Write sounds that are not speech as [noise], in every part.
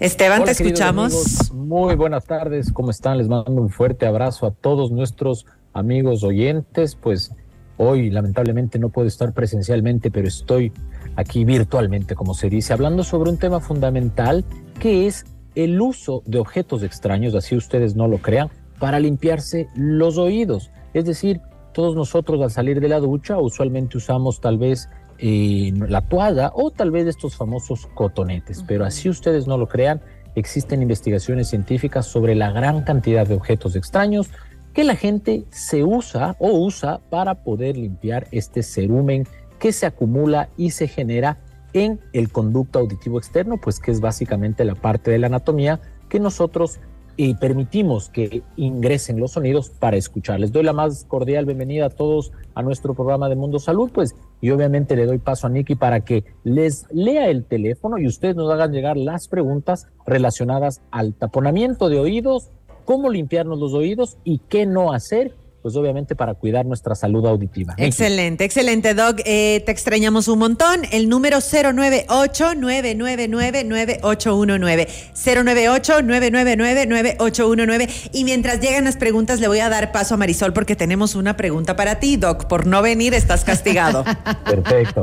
Esteban, te escuchamos. muy buenas tardes, ¿cómo están? Les mando un fuerte abrazo a todos nuestros amigos oyentes. Pues hoy lamentablemente no puedo estar presencialmente, pero estoy aquí virtualmente, como se dice, hablando sobre un tema fundamental que es el uso de objetos extraños, así ustedes no lo crean, para limpiarse los oídos. Es decir, todos nosotros al salir de la ducha usualmente usamos tal vez eh, la toalla o tal vez estos famosos cotonetes, pero así ustedes no lo crean, existen investigaciones científicas sobre la gran cantidad de objetos extraños que la gente se usa o usa para poder limpiar este cerumen que se acumula y se genera en el conducto auditivo externo, pues que es básicamente la parte de la anatomía que nosotros y permitimos que ingresen los sonidos para escuchar. Les doy la más cordial bienvenida a todos a nuestro programa de Mundo Salud, pues y obviamente le doy paso a Nicky para que les lea el teléfono y ustedes nos hagan llegar las preguntas relacionadas al taponamiento de oídos, cómo limpiarnos los oídos y qué no hacer pues obviamente para cuidar nuestra salud auditiva. Excelente, excelente, Doc. Eh, te extrañamos un montón. El número 098-999-9819. 098-999-9819. Y mientras llegan las preguntas, le voy a dar paso a Marisol porque tenemos una pregunta para ti, Doc. Por no venir, estás castigado. [laughs] [laughs] Perfecto.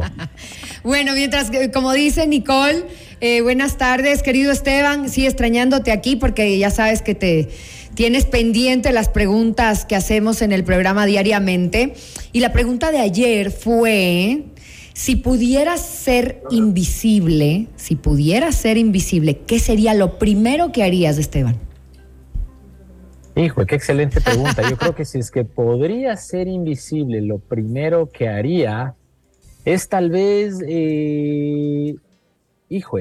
bueno, mientras, como dice Nicole, eh, buenas tardes, querido Esteban. Sí, extrañándote aquí porque ya sabes que te Tienes pendiente las preguntas que hacemos en el programa diariamente. Y la pregunta de ayer fue, si pudieras ser invisible, si pudieras ser invisible, ¿qué sería lo primero que harías, Esteban? Hijo, qué excelente pregunta. Yo creo que si es que podría ser invisible, lo primero que haría es tal vez, eh, hijo,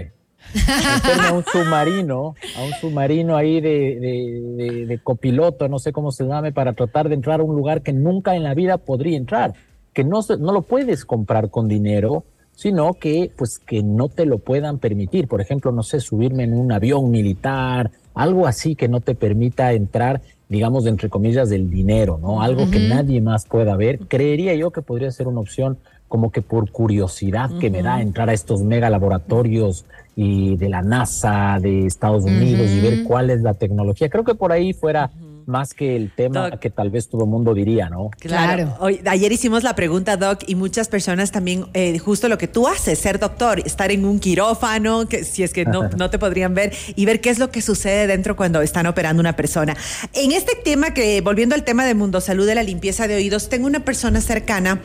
a un submarino, a un submarino ahí de, copiloto, no sé cómo se llame, para tratar de entrar a un lugar que nunca en la vida podría entrar, que no, no lo puedes comprar con dinero, sino que pues que no te lo puedan permitir. Por ejemplo, no sé, subirme en un avión militar, algo así que no te permita entrar, digamos, entre comillas, del dinero, ¿no? Algo que nadie más pueda ver. Creería yo que podría ser una opción como que por curiosidad que me da entrar a estos mega laboratorios y de la NASA de Estados Unidos y ver cuál es la tecnología. Creo que por ahí fuera más que el tema que tal vez todo el mundo diría, ¿no? Claro. Hoy, ayer hicimos la pregunta, Doc, y muchas personas también, eh, justo lo que tú haces, ser doctor, estar en un quirófano, que si es que no, [laughs] no te podrían ver, y ver qué es lo que sucede dentro cuando están operando una persona. En este tema, que volviendo al tema de Mundo Salud, de la limpieza de oídos, tengo una persona cercana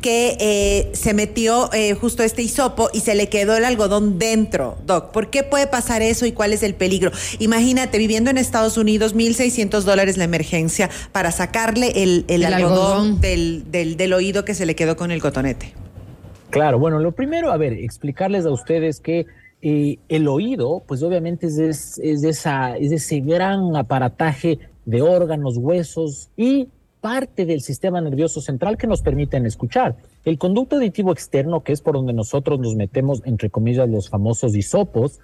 que eh, se metió eh, justo este hisopo y se le quedó el algodón dentro, Doc. ¿Por qué puede pasar eso y cuál es el peligro? Imagínate, viviendo en Estados Unidos, 1.600 dólares la emergencia para sacarle el, algodón, Del, del, oído que se le quedó con el cotonete. Claro, bueno, lo primero, a ver, explicarles a ustedes que eh, el oído, pues obviamente es, es, esa, es ese gran aparataje de órganos, huesos y parte del sistema nervioso central que nos permiten escuchar. El conducto auditivo externo, que es por donde nosotros nos metemos, entre comillas, los famosos hisopos,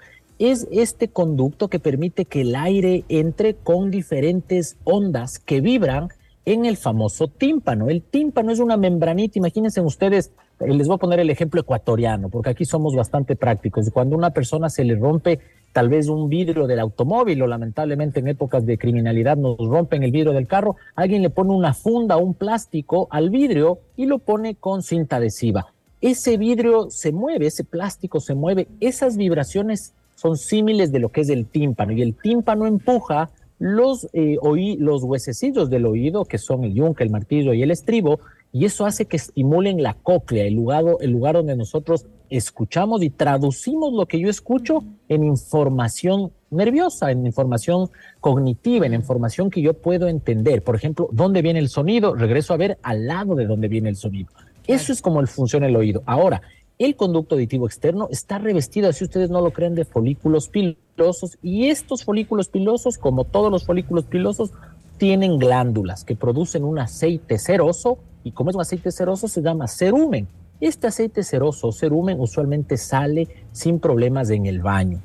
es este conducto que permite que el aire entre con diferentes ondas que vibran en el famoso tímpano. El tímpano es una membranita, imagínense ustedes, eh, les voy a poner el ejemplo ecuatoriano, porque aquí somos bastante prácticos. Cuando a una persona se le rompe tal vez un vidrio del automóvil o lamentablemente en épocas de criminalidad nos rompen el vidrio del carro, alguien le pone una funda, un plástico al vidrio y lo pone con cinta adhesiva. Ese vidrio se mueve, ese plástico se mueve, esas vibraciones son símiles de lo que es el tímpano y el tímpano empuja los, eh, los huesecillos del oído, que son el yunque, el martillo y el estribo, y eso hace que estimulen la cóclea, el lugar, el lugar donde nosotros escuchamos y traducimos lo que yo escucho en información nerviosa, en información cognitiva, en información que yo puedo entender. Por ejemplo, ¿dónde viene el sonido? Regreso a ver al lado de dónde viene el sonido. Eso es como el funciona el oído. Ahora, el conducto auditivo externo está revestido, si ustedes no lo creen, de folículos pilosos y estos folículos pilosos, como todos los folículos pilosos, tienen glándulas que producen un aceite ceroso y como es un aceite ceroso se llama cerumen. Este aceite ceroso, cerumen, usualmente sale sin problemas en el baño.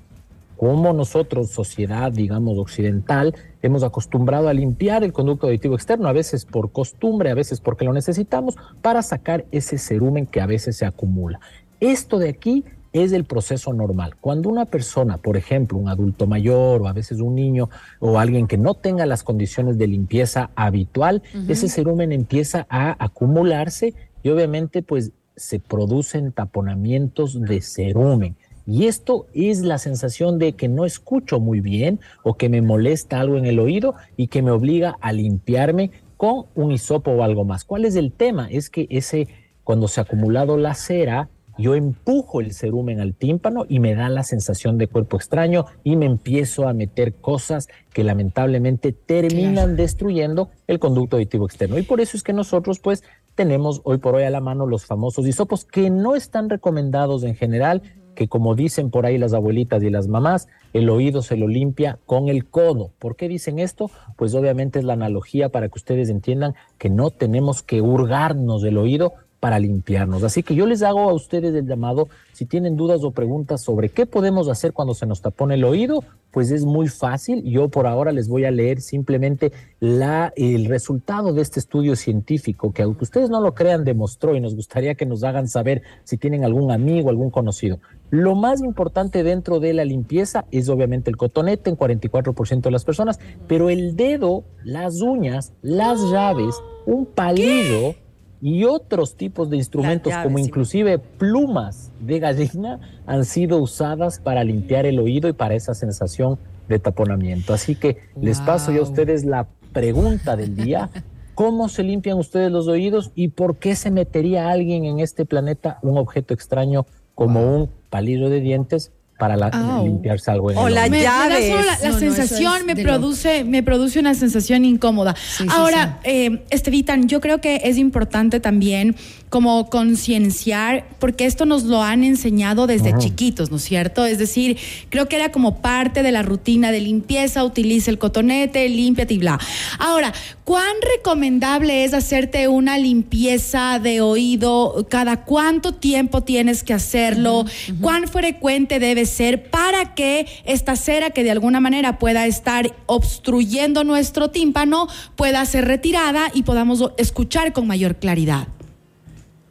Como nosotros, sociedad, digamos, occidental, hemos acostumbrado a limpiar el conducto auditivo externo, a veces por costumbre, a veces porque lo necesitamos, para sacar ese cerumen que a veces se acumula. Esto de aquí es el proceso normal. Cuando una persona, por ejemplo, un adulto mayor o a veces un niño o alguien que no tenga las condiciones de limpieza habitual, ese cerumen empieza a acumularse y obviamente pues se producen taponamientos de cerumen. Y esto es la sensación de que no escucho muy bien o que me molesta algo en el oído y que me obliga a limpiarme con un hisopo o algo más. ¿Cuál es el tema? Es que ese, cuando se ha acumulado la cera, yo empujo el cerumen al tímpano y me da la sensación de cuerpo extraño y me empiezo a meter cosas que lamentablemente terminan destruyendo el conducto auditivo externo. Y por eso es que nosotros pues tenemos hoy por hoy a la mano los famosos hisopos que no están recomendados en general, que como dicen por ahí las abuelitas y las mamás, el oído se lo limpia con el codo. ¿Por qué dicen esto? Pues obviamente es la analogía para que ustedes entiendan que no tenemos que hurgarnos del oído para limpiarnos. Así que yo les hago a ustedes el llamado, si tienen dudas o preguntas sobre qué podemos hacer cuando se nos tapone el oído, pues es muy fácil. Yo por ahora les voy a leer simplemente el resultado de este estudio científico que aunque ustedes no lo crean demostró y nos gustaría que nos hagan saber si tienen algún amigo, algún conocido. Lo más importante dentro de la limpieza es obviamente el cotonete en 44% de las personas, pero el dedo, las uñas, las llaves, un palillo y otros tipos de instrumentos como inclusive plumas de gallina han sido usadas para limpiar el oído y para esa sensación de taponamiento. Así que les paso yo a ustedes la pregunta del día. ¿Cómo se limpian ustedes los oídos y por qué se metería alguien en este planeta un objeto extraño como un palillo de dientes para limpiarse algo en o la llave. la, sensación me produce me produce una sensación incómoda. Ahora, eh, Estevitan, yo creo que es importante también como concienciar, porque esto nos lo han enseñado desde chiquitos, ¿no es cierto? Es decir, creo que era como parte de la rutina de limpieza, utiliza el cotonete, límpiate y bla. Ahora, ¿cuán recomendable es hacerte una limpieza de oído? ¿Cada cuánto tiempo tienes que hacerlo? ¿Cuán frecuente debe ser para que esta cera que de alguna manera pueda estar obstruyendo nuestro tímpano pueda ser retirada y podamos escuchar con mayor claridad?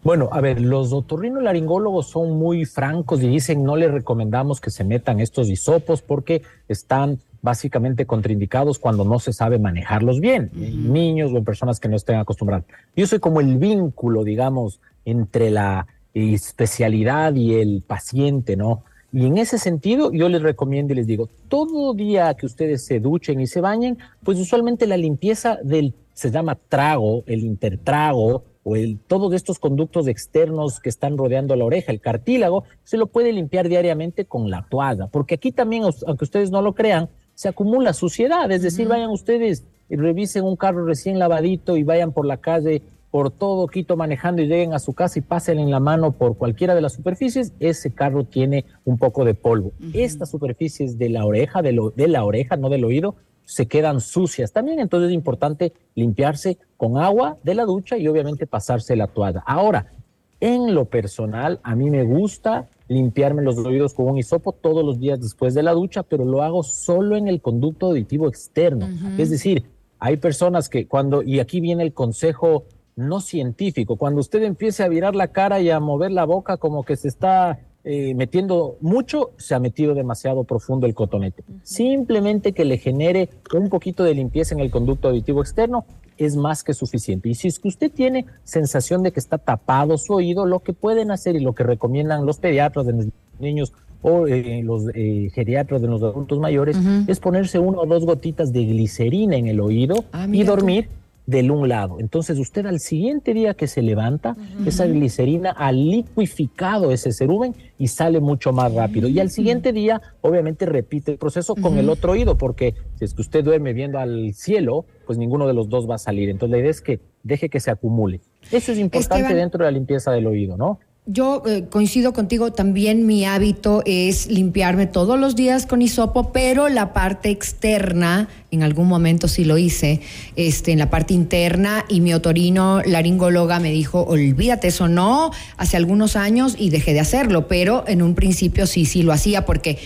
Bueno, a ver, los otorrinolaringólogos son muy francos y dicen no les recomendamos que se metan estos hisopos porque están básicamente contraindicados cuando no se sabe manejarlos bien, en niños o en personas que no estén acostumbradas. Yo soy como el vínculo, digamos, entre la especialidad y el paciente, ¿no? Y en ese sentido, yo les recomiendo y les digo, todo día que ustedes se duchen y se bañen, pues usualmente la limpieza del, se llama trago, el intertrago, o el, todos estos conductos externos que están rodeando la oreja, el cartílago, se lo puede limpiar diariamente con la toalla, porque aquí también, aunque ustedes no lo crean, se acumula suciedad, es decir, vayan ustedes y revisen un carro recién lavadito y vayan por la calle por todo Quito manejando y lleguen a su casa y pasen en la mano por cualquiera de las superficies, ese carro tiene un poco de polvo. Estas superficies de la oreja, de, lo, de la oreja, no del oído, se quedan sucias. También entonces es importante limpiarse con agua de la ducha y obviamente pasarse la toalla. Ahora, en lo personal, a mí me gusta limpiarme los oídos con un hisopo todos los días después de la ducha, pero lo hago solo en el conducto auditivo externo. Es decir, hay personas que cuando, y aquí viene el consejo no científico, cuando usted empiece a virar la cara y a mover la boca como que se está eh, metiendo mucho, se ha metido demasiado profundo el cotonete. Simplemente que le genere un poquito de limpieza en el conducto auditivo externo es más que suficiente. Y si es que usted tiene sensación de que está tapado su oído, lo que pueden hacer y lo que recomiendan los pediatras de los niños o eh, los eh, geriatras de los adultos mayores es ponerse una o dos gotitas de glicerina en el oído ah, y dormir del un lado. Entonces usted al siguiente día que se levanta, esa glicerina ha liquificado ese cerumen y sale mucho más rápido. Y al siguiente día, obviamente, repite el proceso con el otro oído, porque si es que usted duerme viendo al cielo, pues ninguno de los dos va a salir. Entonces la idea es que deje que se acumule. Eso es importante dentro de la limpieza del oído, ¿no? Yo eh, coincido contigo, también mi hábito es limpiarme todos los días con hisopo, pero la parte externa, en algún momento sí lo hice, este, en la parte interna, y mi otorino laringóloga me dijo, olvídate, eso no, hace algunos años y dejé de hacerlo, pero en un principio sí, sí lo hacía porque...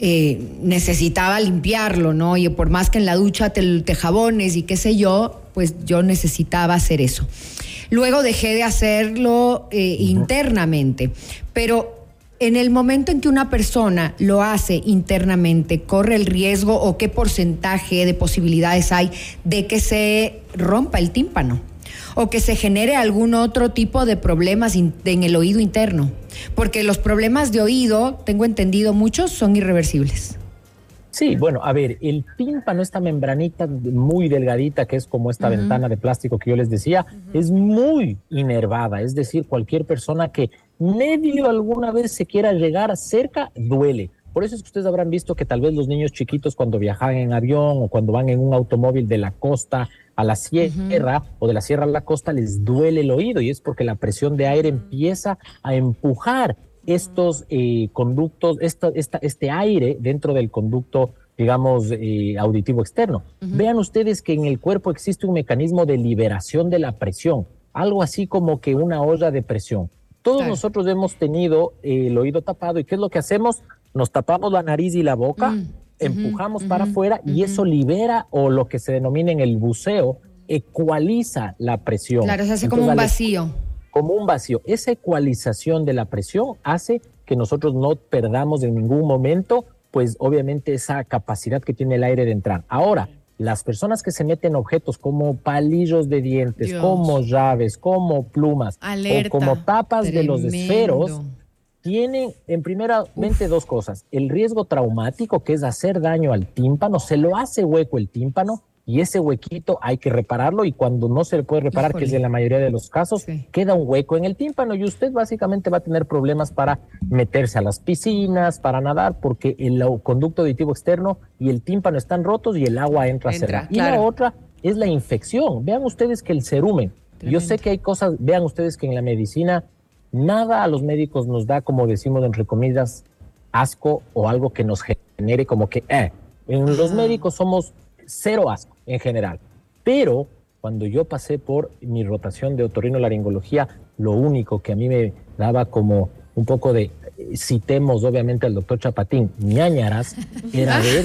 Eh, necesitaba limpiarlo, ¿no? Y por más que en la ducha te, te jabones y qué sé yo, pues yo necesitaba hacer eso. Luego dejé de hacerlo eh, internamente, pero en el momento en que una persona lo hace internamente, ¿corre el riesgo o qué porcentaje de posibilidades hay de que se rompa el tímpano? o que se genere algún otro tipo de problemas en el oído interno. Porque los problemas de oído, tengo entendido, muchos son irreversibles. Sí, bueno, a ver, el tímpano, esta membranita muy delgadita, que es como esta ventana de plástico que yo les decía, es muy inervada. Es decir, cualquier persona que medio alguna vez se quiera llegar cerca, duele. Por eso es que ustedes habrán visto que tal vez los niños chiquitos cuando viajan en avión o cuando van en un automóvil de la costa a la sierra o de la sierra a la costa les duele el oído y es porque la presión de aire empieza a empujar estos eh, conductos, esta, este aire dentro del conducto, digamos, eh, auditivo externo. Vean ustedes que en el cuerpo existe un mecanismo de liberación de la presión, algo así como que una olla de presión. Todos nosotros hemos tenido eh, el oído tapado y ¿qué es lo que hacemos? Nos tapamos la nariz y la boca. Mm empujamos para afuera y eso libera o lo que se denomina en el buceo, ecualiza la presión. Claro, se hace como un vacío. Como un vacío. Esa ecualización de la presión hace que nosotros no perdamos en ningún momento, pues obviamente esa capacidad que tiene el aire de entrar. Ahora, las personas que se meten objetos como palillos de dientes, como llaves, como plumas o como tapas de los esferos, tiene en primeramente dos cosas. El riesgo traumático, que es hacer daño al tímpano, se lo hace hueco el tímpano y ese huequito hay que repararlo y cuando no se le puede reparar, que es en la mayoría de los casos, queda un hueco en el tímpano y usted básicamente va a tener problemas para meterse a las piscinas, para nadar, porque el conducto auditivo externo y el tímpano están rotos y el agua entra, a cerrar. Y la otra es la infección. Vean ustedes que el cerumen, yo sé que hay cosas, vean ustedes que en la medicina Nada a los médicos nos da, como decimos entre comillas, asco o algo que nos genere como que, eh, en los médicos somos cero asco en general. Pero cuando yo pasé por mi rotación de otorrinolaringología, lo único que a mí me daba como un poco de, citemos obviamente al doctor Chapatín, ñañaras, era [laughs] ver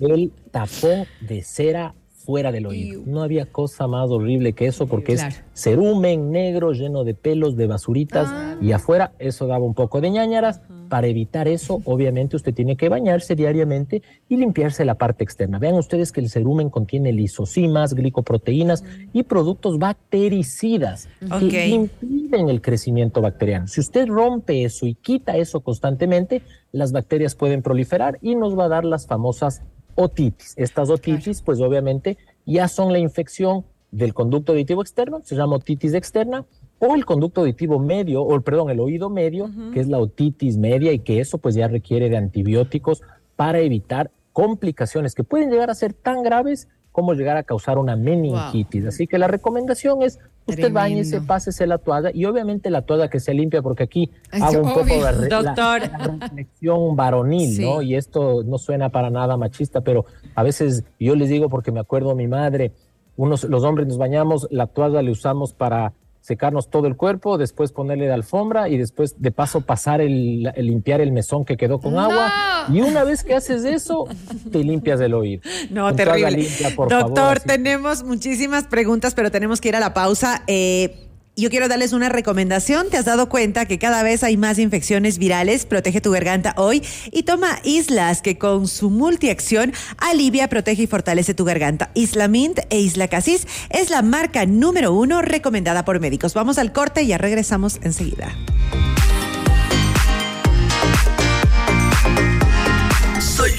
el tapón de cera fuera del oído. No había cosa más horrible que eso porque es cerumen negro lleno de pelos, de basuritas ah. y afuera eso daba un poco de ñañaras. Para evitar eso, obviamente usted tiene que bañarse diariamente y limpiarse la parte externa. Vean ustedes que el cerumen contiene lisosimas, glicoproteínas y productos bactericidas que impiden el crecimiento bacteriano. Si usted rompe eso y quita eso constantemente, las bacterias pueden proliferar y nos va a dar las famosas otitis. Estas otitis, pues obviamente ya son la infección del conducto auditivo externo, se llama otitis externa, o el conducto auditivo medio, o perdón, el oído medio, que es la otitis media y que eso pues ya requiere de antibióticos para evitar complicaciones que pueden llegar a ser tan graves como llegar a causar una meningitis. Así que la recomendación es usted bañese, pásese la toalla y obviamente la toalla que se limpia porque aquí hago un poco de Doctor. reflexión varonil, ¿no? Y esto no suena para nada machista, pero a veces yo les digo porque me acuerdo a mi madre, unos, los hombres nos bañamos, la toalla le usamos para secarnos todo el cuerpo, después ponerle de alfombra y después de paso pasar el, limpiar el mesón que quedó con agua. Y una vez que haces eso, te limpias el oído. No, terrible. Doctor, tenemos muchísimas preguntas, pero tenemos que ir a la pausa. Eh, yo quiero darles una recomendación. Te has dado cuenta que cada vez hay más infecciones virales. Protege tu garganta hoy y toma Islas, que con su multiacción alivia, protege y fortalece tu garganta. Isla Mint e Isla Casis es la marca número uno recomendada por médicos. Vamos al corte y ya regresamos enseguida.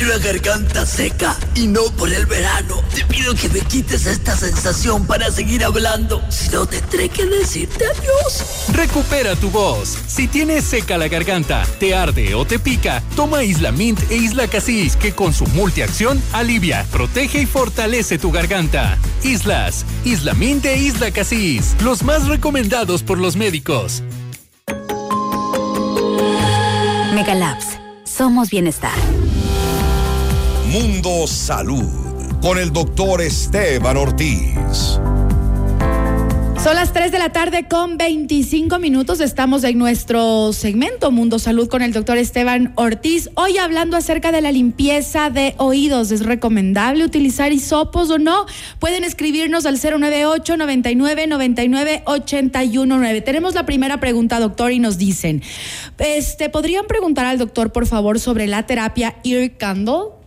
Una garganta seca y no por el verano. Te pido que me quites esta sensación para seguir hablando. Si no, tendré que decirte adiós. Recupera tu voz. Si tienes seca la garganta, te arde o te pica, toma Isla Mint e Isla Casis, que con su multiacción alivia, protege y fortalece tu garganta. Islas, Isla Mint e Isla Casis, los más recomendados por los médicos. Megalabs. Somos bienestar. Mundo Salud con el doctor Esteban Ortiz. Son las 3 de la tarde con 25 minutos. Estamos en nuestro segmento Mundo Salud con el doctor Esteban Ortiz. Hoy hablando acerca de la limpieza de oídos. ¿Es recomendable utilizar hisopos o no? Pueden escribirnos al 098 99 99 819. Tenemos la primera pregunta, doctor, y nos dicen, este, ¿podrían preguntar al doctor, por favor, sobre la terapia Ear Candle?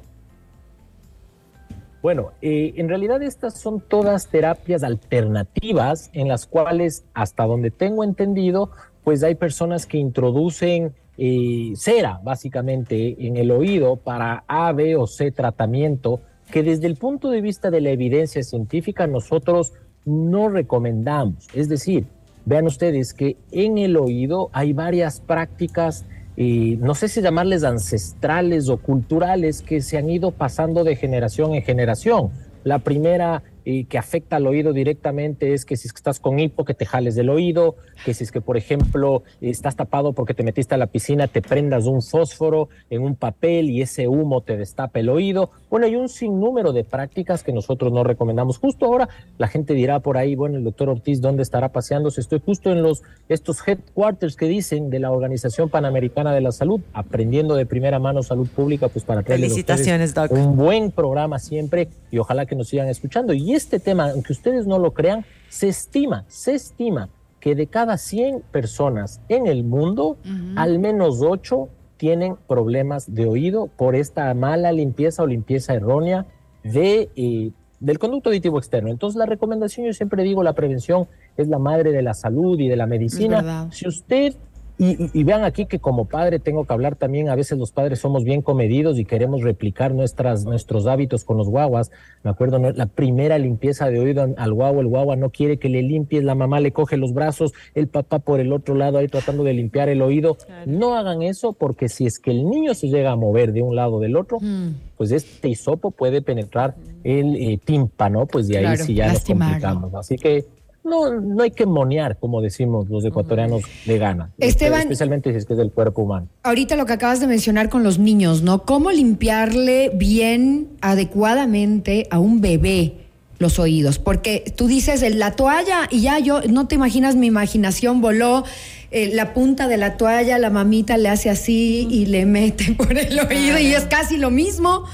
Bueno, eh, en realidad estas son todas terapias alternativas en las cuales, hasta donde tengo entendido, pues hay personas que introducen eh, cera, básicamente, en el oído para A, B o C tratamiento, que desde el punto de vista de la evidencia científica nosotros no recomendamos. Es decir, vean ustedes que en el oído hay varias prácticas y no sé si llamarles ancestrales o culturales que se han ido pasando de generación en generación. La primera y que afecta al oído directamente es que si estás con hipo, que te jales del oído, que si es que, por ejemplo, estás tapado porque te metiste a la piscina, te prendas un fósforo en un papel y ese humo te destapa el oído. Bueno, hay un sinnúmero de prácticas que nosotros no recomendamos. Justo ahora la gente dirá por ahí, bueno, el doctor Ortiz, ¿dónde estará paseándose? Estoy justo en los, estos headquarters que dicen de la Organización Panamericana de la Salud, aprendiendo de primera mano salud pública, pues para traerles Felicitaciones, Doc. un buen programa siempre y ojalá que nos sigan escuchando. Y este tema, aunque ustedes no lo crean, se estima, se estima que de cada 100 personas en el mundo, al menos 8 tienen problemas de oído por esta mala limpieza o limpieza errónea de, eh, del conducto auditivo externo. Entonces, la recomendación, yo siempre digo, la prevención es la madre de la salud y de la medicina. Si usted y, vean aquí que como padre tengo que hablar también, a veces los padres somos bien comedidos y queremos replicar nuestras, nuestros hábitos con los guaguas. Me acuerdo, la primera limpieza de oído al guagua, el guagua no quiere que le limpies, la mamá le coge los brazos, el papá por el otro lado ahí tratando de limpiar el oído. No hagan eso porque si es que el niño se llega a mover de un lado o del otro, mm. pues este hisopo puede penetrar el eh, tímpano, pues de ahí sí ya nos complicamos. Así que no, no hay que monear, como decimos los ecuatorianos de gana. Esteban, especialmente si es que es del cuerpo humano. Ahorita lo que acabas de mencionar con los niños, ¿no? ¿Cómo limpiarle bien, adecuadamente a un bebé los oídos? Porque tú dices la toalla y ya yo, no te imaginas, mi imaginación voló. Eh, la punta de la toalla, la mamita le hace así y le mete [laughs] por el oído y es casi lo mismo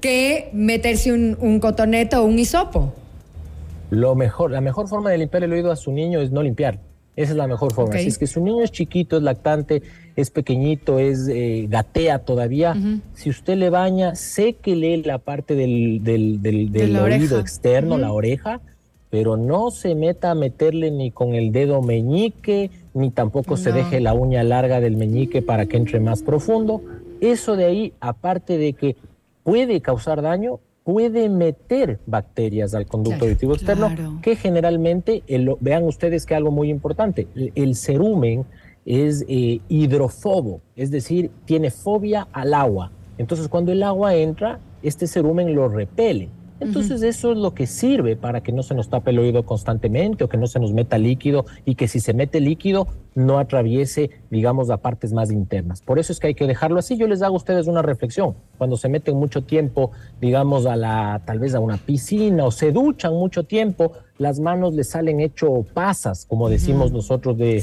que meterse un, un cotonete o un hisopo. Lo mejor, la mejor forma de limpiar el oído a su niño es no limpiar. Esa es la mejor forma. Si es que su niño es chiquito, es lactante, es pequeñito, es eh, gatea todavía, si usted le baña, séquele la parte del, del, del, oído externo, la oreja, pero no se meta a meterle ni con el dedo meñique, ni tampoco se deje la uña larga del meñique para que entre más profundo. Eso de ahí, aparte de que puede causar daño, puede meter bacterias al conducto auditivo externo, que generalmente, vean ustedes que algo muy importante, el, cerumen es eh, hidrofobo, es decir, tiene fobia al agua. Entonces, cuando el agua entra, este cerumen lo repele. Entonces eso es lo que sirve para que no se nos tape el oído constantemente o que no se nos meta líquido y que si se mete líquido no atraviese, digamos, a partes más internas. Por eso es que hay que dejarlo así. Yo les hago a ustedes una reflexión. Cuando se meten mucho tiempo, digamos, a la, tal vez a una piscina o se duchan mucho tiempo, las manos les salen hecho pasas, como decimos nosotros de,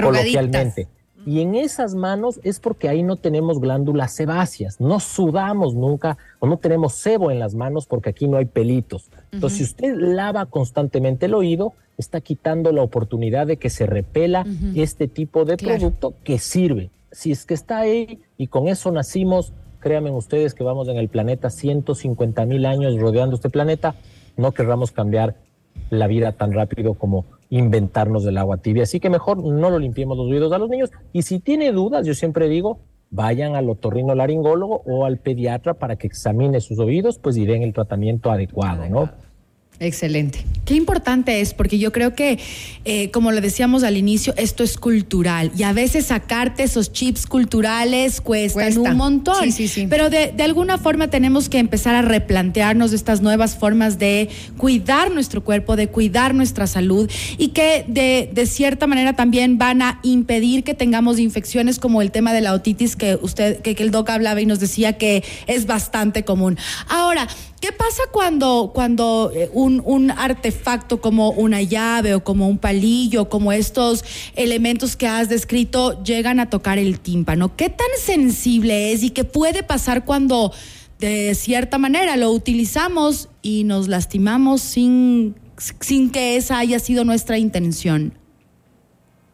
coloquialmente. Y en esas manos es porque ahí no tenemos glándulas sebáceas, no sudamos nunca o no tenemos sebo en las manos porque aquí no hay pelitos. Entonces, si usted lava constantemente el oído, está quitando la oportunidad de que se repela este tipo de producto que sirve. Si es que está ahí y con eso nacimos, créanme ustedes que vamos en el planeta 150 mil años rodeando este planeta, no querramos cambiar la vida tan rápido como inventarnos del agua tibia. Así que mejor no lo limpiemos los oídos a los niños. Y si tiene dudas, yo siempre digo, vayan al otorrino laringólogo o al pediatra para que examine sus oídos, pues y den el tratamiento adecuado, ¿no? Excelente. Qué importante es, porque yo creo que, eh, como le decíamos al inicio, esto es cultural y a veces sacarte esos chips culturales cuesta un montón. Sí, sí, sí. Pero de, alguna forma tenemos que empezar a replantearnos estas nuevas formas de cuidar nuestro cuerpo, de cuidar nuestra salud y que de, de cierta manera también van a impedir que tengamos infecciones como el tema de la otitis que usted, que, que el doc hablaba y nos decía que es bastante común. Ahora, ¿Qué pasa cuando, cuando eh, un, un, artefacto como una llave o como un palillo, como estos elementos que has descrito, llegan a tocar el tímpano? ¿Qué tan sensible es y qué puede pasar cuando de cierta manera lo utilizamos y nos lastimamos sin, sin que esa haya sido nuestra intención?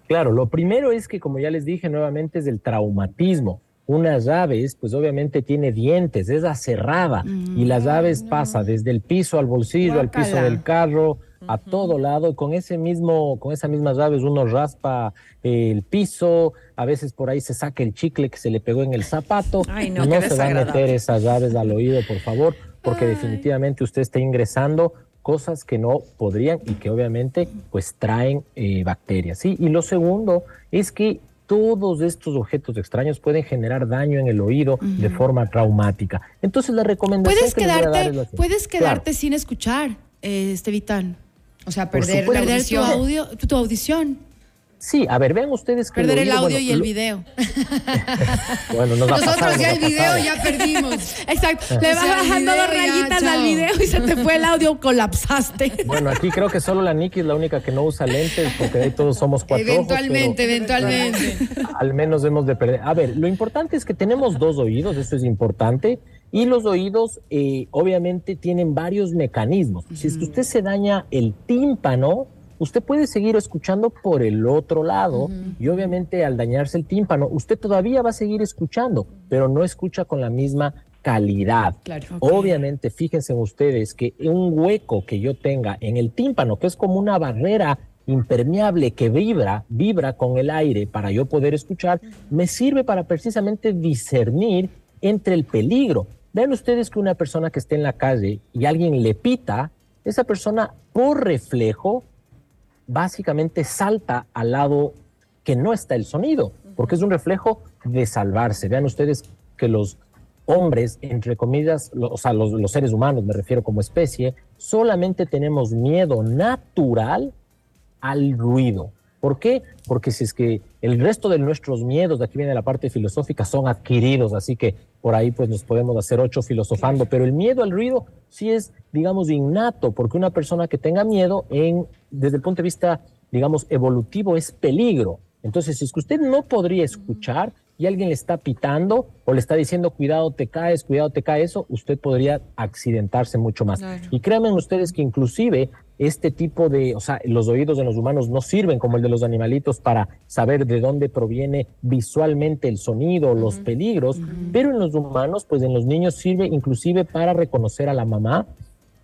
Claro, lo primero es que, como ya les dije nuevamente, es el traumatismo unas aves, pues obviamente tiene dientes, es aserrada y las mm, aves pasa desde el piso al bolsillo, al piso del carro, a todo lado, con ese mismo, con esas mismas aves uno raspa el piso, a veces por ahí se saca el chicle que se le pegó en el zapato, no, se va a meter esas aves al oído, por favor, porque definitivamente usted está ingresando cosas que no podrían y que obviamente pues traen eh, bacterias, ¿sí? Y lo segundo es que todos estos objetos extraños pueden generar daño en el oído de forma traumática. Entonces la recomendación puedes quedarte, puedes quedarte sin escuchar, eh, Estevitán. O sea, perder, tu audio, tu audición. Sí, a ver, vean ustedes que. Perder el, audio y el video. [laughs] bueno, nos Nosotros ya el video ya perdimos. Exacto. Le vas bajando dos rayitas al video y se te fue el audio, colapsaste. Bueno, aquí creo que solo la Nikki es la única que no usa lentes, porque ahí todos somos cuatro. Eventualmente, eventualmente. [laughs] Al menos hemos de perder. A ver, lo importante es que tenemos dos oídos, eso es importante. Y los oídos, eh, obviamente, tienen varios mecanismos. Si es que usted se daña el tímpano, usted puede seguir escuchando por el otro lado y obviamente al dañarse el tímpano, usted todavía va a seguir escuchando, pero no escucha con la misma calidad. Obviamente, fíjense ustedes que un hueco que yo tenga en el tímpano, que es como una barrera impermeable que vibra, vibra con el aire para yo poder escuchar, me sirve para precisamente discernir entre el peligro. Vean ustedes que una persona que esté en la calle y alguien le pita, esa persona por reflejo básicamente salta al lado que no está el sonido, porque es un reflejo de salvarse. Vean ustedes que los hombres, entre comillas, o sea, los, los, seres humanos, me refiero como especie, solamente tenemos miedo natural al ruido. ¿Por qué? Porque si es que el resto de nuestros miedos, de aquí viene la parte filosófica, son adquiridos, así que por ahí pues nos podemos hacer ocho filosofando, pero el miedo al ruido sí es, digamos, innato, porque una persona que tenga miedo, en, desde el punto de vista, digamos, evolutivo, es peligro. Entonces, si es que usted no podría escuchar y alguien le está pitando o le está diciendo, cuidado, te caes, cuidado, te cae eso, usted podría accidentarse mucho más. Y créanme ustedes que inclusive este tipo de, o sea, los oídos de los humanos no sirven como el de los animalitos para saber de dónde proviene visualmente el sonido, los peligros, pero en los humanos, pues en los niños sirve inclusive para reconocer a la mamá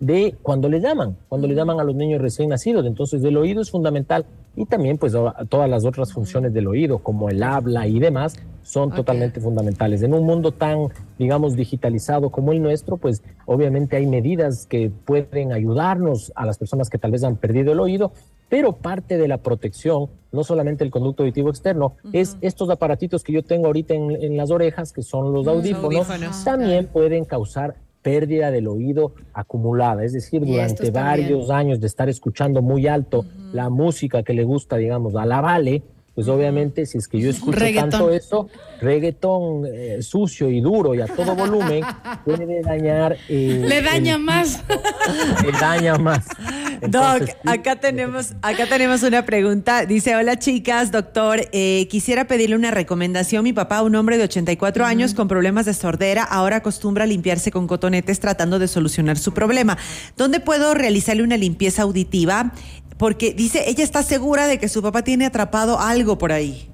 de cuando le llaman, cuando le llaman a los niños recién nacidos. Entonces, el oído es fundamental y también, pues, todas las otras funciones del oído, como el habla y demás, son totalmente fundamentales. En un mundo tan, digamos, digitalizado como el nuestro, pues, obviamente hay medidas que pueden ayudarnos a las personas que tal vez han perdido el oído, pero parte de la protección, no solamente el conducto auditivo externo, es estos aparatitos que yo tengo ahorita en, las orejas, que son los, audífonos, también pueden causar pérdida del oído acumulada, es decir, durante varios años de estar escuchando muy alto la música que le gusta, digamos, a la vale, pues obviamente si es que yo escucho tanto eso, reggaetón eh, sucio y duro y a todo volumen, [laughs] puede dañar... Eh, le daña más. [laughs] Le daña más. Doc, acá tenemos, acá tenemos una pregunta. Dice, hola chicas, doctor, eh, quisiera pedirle una recomendación. Mi papá, un hombre de 84 años con problemas de sordera, ahora acostumbra a limpiarse con cotonetes tratando de solucionar su problema. ¿Dónde puedo realizarle una limpieza auditiva? Porque dice, ella está segura de que su papá tiene atrapado algo por ahí.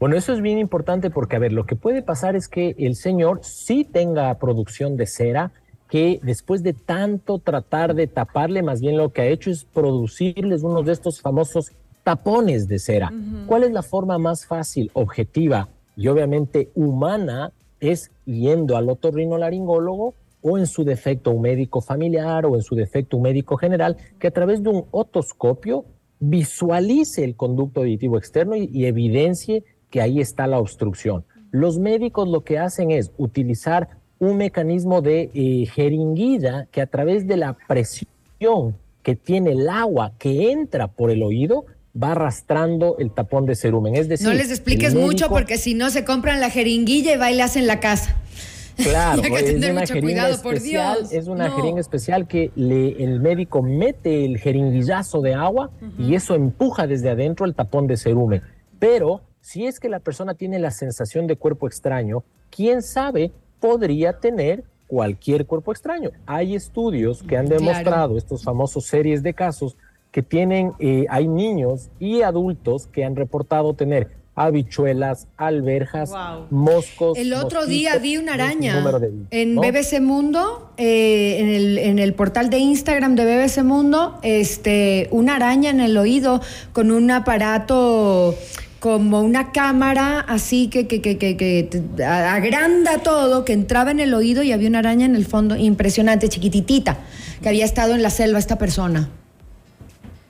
Bueno, eso es bien importante porque, a ver, lo que puede pasar es que el señor sí tenga producción de cera, que después de tanto tratar de taparle, más bien lo que ha hecho es producirles uno de estos famosos tapones de cera. ¿Cuál es la forma más fácil, objetiva y obviamente humana? Es yendo al otorrinolaringólogo o en su defecto un médico familiar o en su defecto un médico general que a través de un otoscopio visualice el conducto auditivo externo y, evidencie que ahí está la obstrucción. Los médicos lo que hacen es utilizar un mecanismo de eh, jeringuilla que a través de la presión que tiene el agua que entra por el oído va arrastrando el tapón de cerumen. Es decir, no les expliques mucho porque si no se compran la jeringuilla y bailas en la casa. Claro, [laughs] es una jeringa especial, es una jeringa especial que le, el médico mete el jeringuillazo de agua y eso empuja desde adentro el tapón de cerumen. Pero si es que la persona tiene la sensación de cuerpo extraño, quién sabe, podría tener cualquier cuerpo extraño. Hay estudios que han demostrado estos famosos series de casos que tienen, eh, hay niños y adultos que han reportado tener habichuelas, alberjas, moscos. El otro día vi una araña en BBC Mundo, eh, en, el, en el portal de Instagram de BBC Mundo, este, una araña en el oído con un aparato como una cámara así que, que, que, que, agranda todo, que entraba en el oído y había una araña en el fondo impresionante, chiquititita, que había estado en la selva esta persona.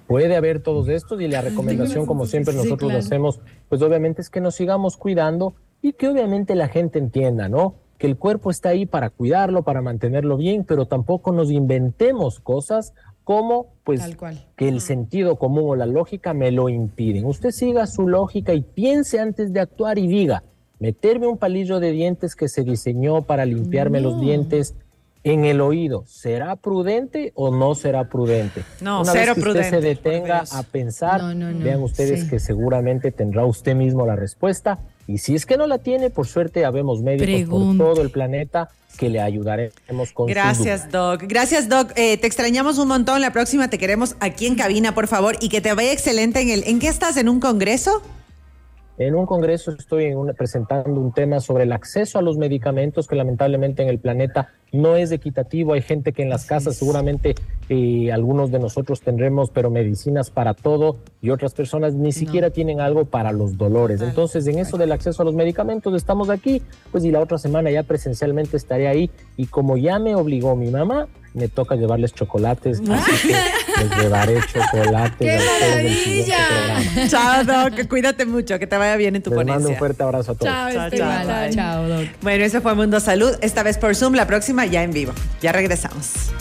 Puede haber todos estos y la recomendación, como siempre nosotros hacemos, pues obviamente es que nos sigamos cuidando y que obviamente la gente entienda, ¿no? Que el cuerpo está ahí para cuidarlo, para mantenerlo bien, pero tampoco nos inventemos cosas como pues que el sentido común o la lógica me lo impiden. Usted siga su lógica y piense antes de actuar y diga, meterme un palillo de dientes que se diseñó para limpiarme los dientes en el oído, ¿será prudente o no será prudente? No, Una vez que usted se detenga a pensar, vean ustedes que seguramente tendrá usted mismo la respuesta. Y si es que no la tiene, por suerte habemos médicos por todo el planeta que le ayudaremos con Gracias, Doc. Gracias, Doc. Eh, te extrañamos un montón. La próxima te queremos aquí en cabina, por favor, y que te vaya excelente en el. ¿En qué estás? ¿En un congreso? En un congreso estoy presentando un tema sobre el acceso a los medicamentos que lamentablemente en el planeta no es equitativo. Hay gente que en las casas seguramente eh, algunos de nosotros tendremos, pero medicinas para todo y otras personas ni siquiera tienen algo para los dolores. Entonces, en eso del acceso a los medicamentos estamos aquí, pues y la otra semana ya presencialmente estaré ahí y como ya me obligó mi mamá, me toca llevarles chocolates, [laughs] así que les llevaré chocolates. ¡Qué maravilla! Chao, Doc, cuídate mucho, que te vaya bien en tu les ponencia. mando un fuerte abrazo a todos. Chao, chao, chao, chao, Doc. Bueno, eso fue Mundo Salud, esta vez por Zoom, la ya en vivo. Ya regresamos.